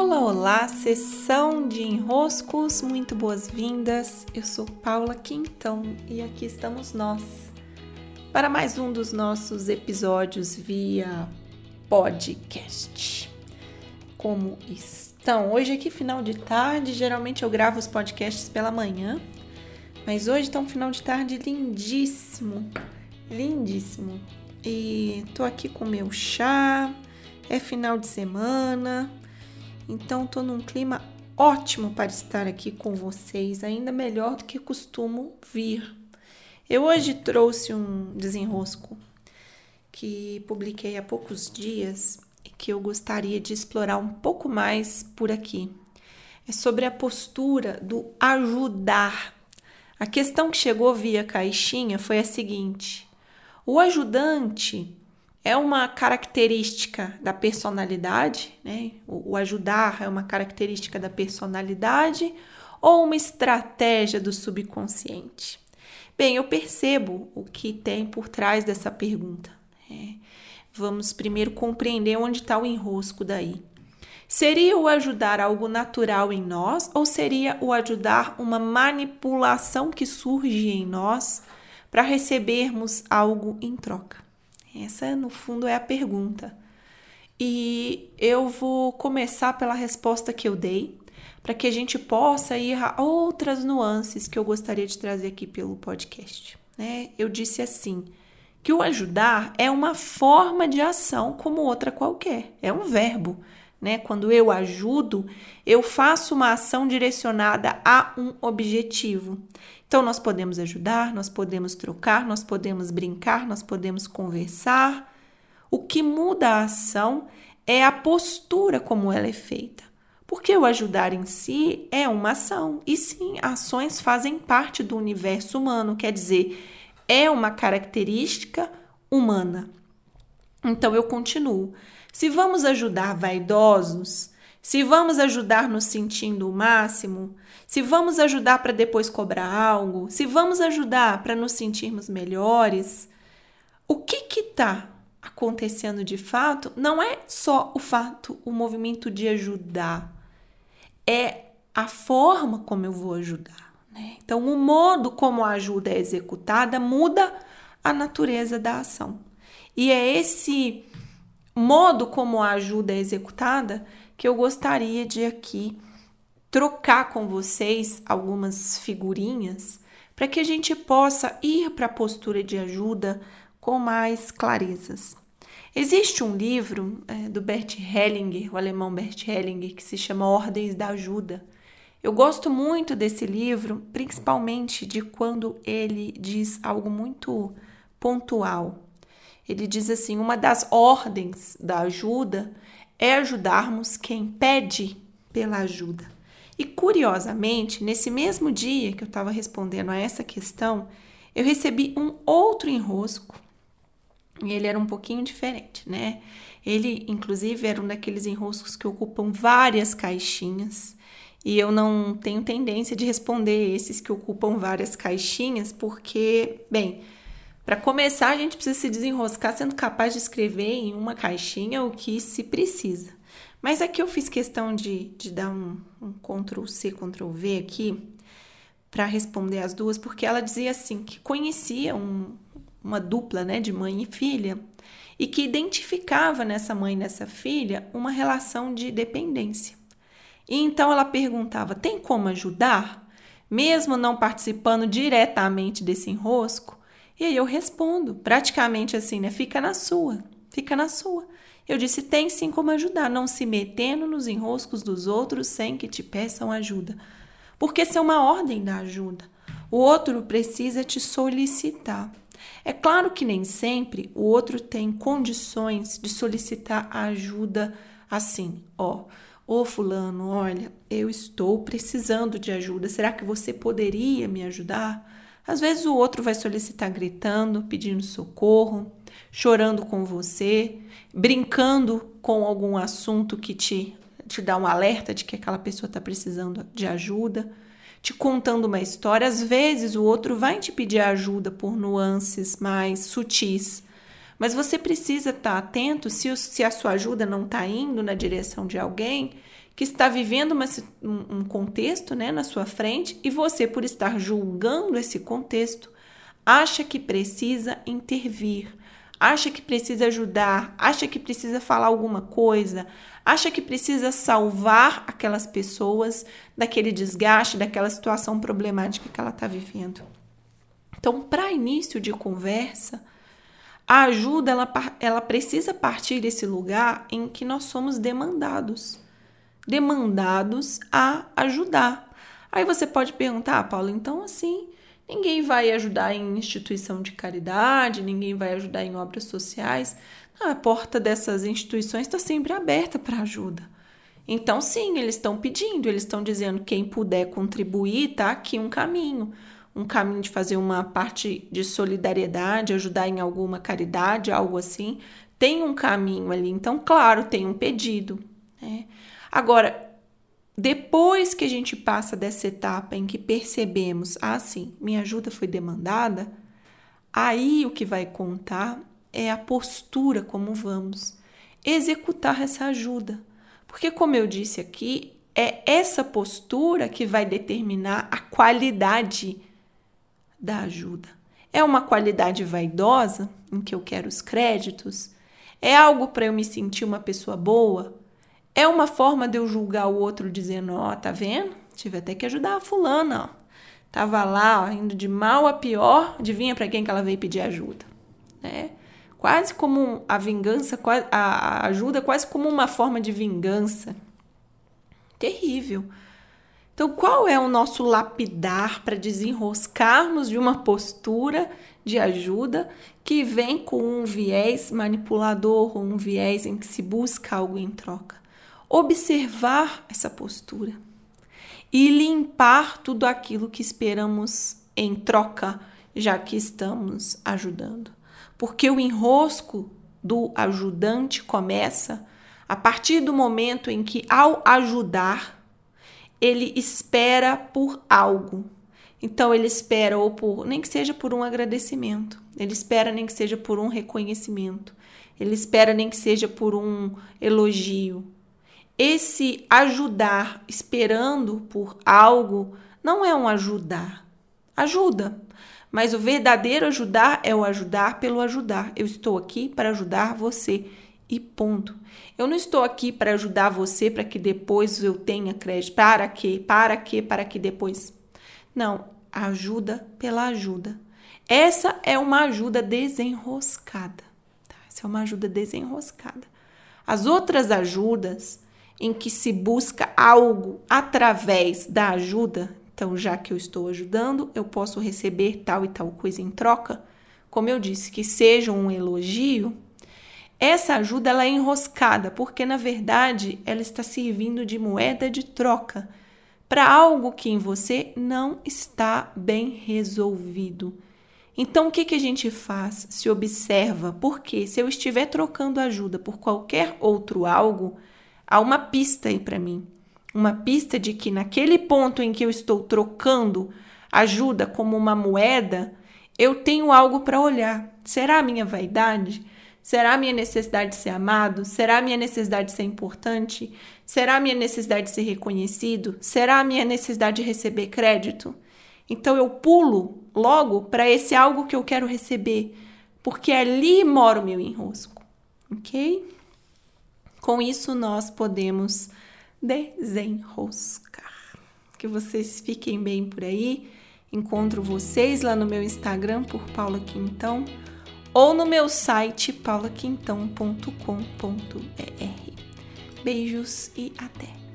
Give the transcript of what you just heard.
Olá, olá, sessão de enroscos, muito boas-vindas. Eu sou Paula Quintão e aqui estamos nós para mais um dos nossos episódios via podcast. Como estão? Hoje aqui final de tarde, geralmente eu gravo os podcasts pela manhã, mas hoje está um final de tarde lindíssimo, lindíssimo. E tô aqui com meu chá, é final de semana, então, estou num clima ótimo para estar aqui com vocês, ainda melhor do que costumo vir. Eu hoje trouxe um desenrosco que publiquei há poucos dias e que eu gostaria de explorar um pouco mais por aqui. É sobre a postura do ajudar. A questão que chegou via caixinha foi a seguinte: o ajudante é uma característica da personalidade, né? O, o ajudar é uma característica da personalidade ou uma estratégia do subconsciente? Bem, eu percebo o que tem por trás dessa pergunta. Né? Vamos primeiro compreender onde está o enrosco daí. Seria o ajudar algo natural em nós ou seria o ajudar uma manipulação que surge em nós para recebermos algo em troca? Essa, no fundo, é a pergunta. E eu vou começar pela resposta que eu dei, para que a gente possa ir a outras nuances que eu gostaria de trazer aqui pelo podcast. Né? Eu disse assim: que o ajudar é uma forma de ação como outra qualquer, é um verbo. Né? Quando eu ajudo, eu faço uma ação direcionada a um objetivo. Então, nós podemos ajudar, nós podemos trocar, nós podemos brincar, nós podemos conversar. O que muda a ação é a postura como ela é feita. Porque o ajudar em si é uma ação. E sim, ações fazem parte do universo humano, quer dizer, é uma característica humana. Então eu continuo. Se vamos ajudar vaidosos, se vamos ajudar nos sentindo o máximo, se vamos ajudar para depois cobrar algo, se vamos ajudar para nos sentirmos melhores, o que que tá acontecendo de fato não é só o fato, o movimento de ajudar, é a forma como eu vou ajudar. Né? Então, o modo como a ajuda é executada muda a natureza da ação. E é esse modo como a ajuda é executada que eu gostaria de aqui trocar com vocês algumas figurinhas para que a gente possa ir para a postura de ajuda com mais clarezas. Existe um livro é, do Bert Hellinger, o alemão Bert Hellinger, que se chama Ordens da Ajuda. Eu gosto muito desse livro, principalmente de quando ele diz algo muito pontual. Ele diz assim: uma das ordens da ajuda é ajudarmos quem pede pela ajuda. E curiosamente, nesse mesmo dia que eu estava respondendo a essa questão, eu recebi um outro enrosco e ele era um pouquinho diferente, né? Ele, inclusive, era um daqueles enroscos que ocupam várias caixinhas. E eu não tenho tendência de responder esses que ocupam várias caixinhas, porque, bem, para começar, a gente precisa se desenroscar sendo capaz de escrever em uma caixinha o que se precisa. Mas aqui eu fiz questão de, de dar um, um Ctrl C, Ctrl V aqui para responder as duas, porque ela dizia assim que conhecia um, uma dupla né, de mãe e filha e que identificava nessa mãe e nessa filha uma relação de dependência. E então ela perguntava: tem como ajudar? Mesmo não participando diretamente desse enrosco, e aí eu respondo, praticamente assim, né? Fica na sua, fica na sua. Eu disse: tem sim como ajudar, não se metendo nos enroscos dos outros sem que te peçam ajuda. Porque isso é uma ordem da ajuda. O outro precisa te solicitar. É claro que nem sempre o outro tem condições de solicitar ajuda assim, ó. Ô fulano, olha, eu estou precisando de ajuda. Será que você poderia me ajudar? Às vezes o outro vai solicitar gritando, pedindo socorro, chorando com você, brincando com algum assunto que te, te dá um alerta de que aquela pessoa está precisando de ajuda, te contando uma história. Às vezes o outro vai te pedir ajuda por nuances mais sutis, Mas você precisa estar atento se, se a sua ajuda não está indo na direção de alguém que está vivendo uma, um contexto né, na sua frente e você, por estar julgando esse contexto, acha que precisa intervir, acha que precisa ajudar, acha que precisa falar alguma coisa, acha que precisa salvar aquelas pessoas daquele desgaste, daquela situação problemática que ela está vivendo. Então, para início de conversa, a ajuda ela, ela precisa partir desse lugar em que nós somos demandados. Demandados a ajudar. Aí você pode perguntar, ah, Paulo, então assim, ninguém vai ajudar em instituição de caridade, ninguém vai ajudar em obras sociais. a porta dessas instituições está sempre aberta para ajuda. Então, sim, eles estão pedindo, eles estão dizendo quem puder contribuir, tá aqui um caminho um caminho de fazer uma parte de solidariedade, ajudar em alguma caridade, algo assim, tem um caminho ali. Então, claro, tem um pedido. Né? Agora, depois que a gente passa dessa etapa em que percebemos, ah, sim, minha ajuda foi demandada, aí o que vai contar é a postura como vamos executar essa ajuda. Porque, como eu disse aqui, é essa postura que vai determinar a qualidade da ajuda. É uma qualidade vaidosa em que eu quero os créditos? É algo para eu me sentir uma pessoa boa? É uma forma de eu julgar o outro dizendo: Ó, oh, tá vendo? Tive até que ajudar a fulana, ó. Tava lá, ó, indo de mal a pior, adivinha para quem que ela veio pedir ajuda, né? Quase como a vingança, a ajuda quase como uma forma de vingança. Terrível. Então, qual é o nosso lapidar para desenroscarmos de uma postura de ajuda que vem com um viés manipulador ou um viés em que se busca algo em troca? Observar essa postura e limpar tudo aquilo que esperamos em troca, já que estamos ajudando. Porque o enrosco do ajudante começa a partir do momento em que, ao ajudar, ele espera por algo. Então ele espera ou por nem que seja por um agradecimento, ele espera nem que seja por um reconhecimento, ele espera nem que seja por um elogio. Esse ajudar esperando por algo não é um ajudar. Ajuda, mas o verdadeiro ajudar é o ajudar pelo ajudar. Eu estou aqui para ajudar você e ponto. Eu não estou aqui para ajudar você para que depois eu tenha crédito. Para quê? Para quê? Para que depois? Não, ajuda pela ajuda. Essa é uma ajuda desenroscada. Tá? Essa é uma ajuda desenroscada. As outras ajudas em que se busca algo através da ajuda, então já que eu estou ajudando, eu posso receber tal e tal coisa em troca. Como eu disse, que seja um elogio, essa ajuda ela é enroscada, porque na verdade ela está servindo de moeda de troca para algo que em você não está bem resolvido. Então, o que, que a gente faz? Se observa, porque se eu estiver trocando ajuda por qualquer outro algo, há uma pista aí para mim. Uma pista de que naquele ponto em que eu estou trocando ajuda como uma moeda, eu tenho algo para olhar. Será a minha vaidade? Será a minha necessidade de ser amado? Será a minha necessidade de ser importante? Será a minha necessidade de ser reconhecido? Será a minha necessidade de receber crédito? Então eu pulo logo para esse algo que eu quero receber, porque ali mora o meu enrosco, ok? Com isso nós podemos desenroscar. Que vocês fiquem bem por aí. Encontro vocês lá no meu Instagram por Paula Quintão ou no meu site paulaquintão.com.br. Beijos e até!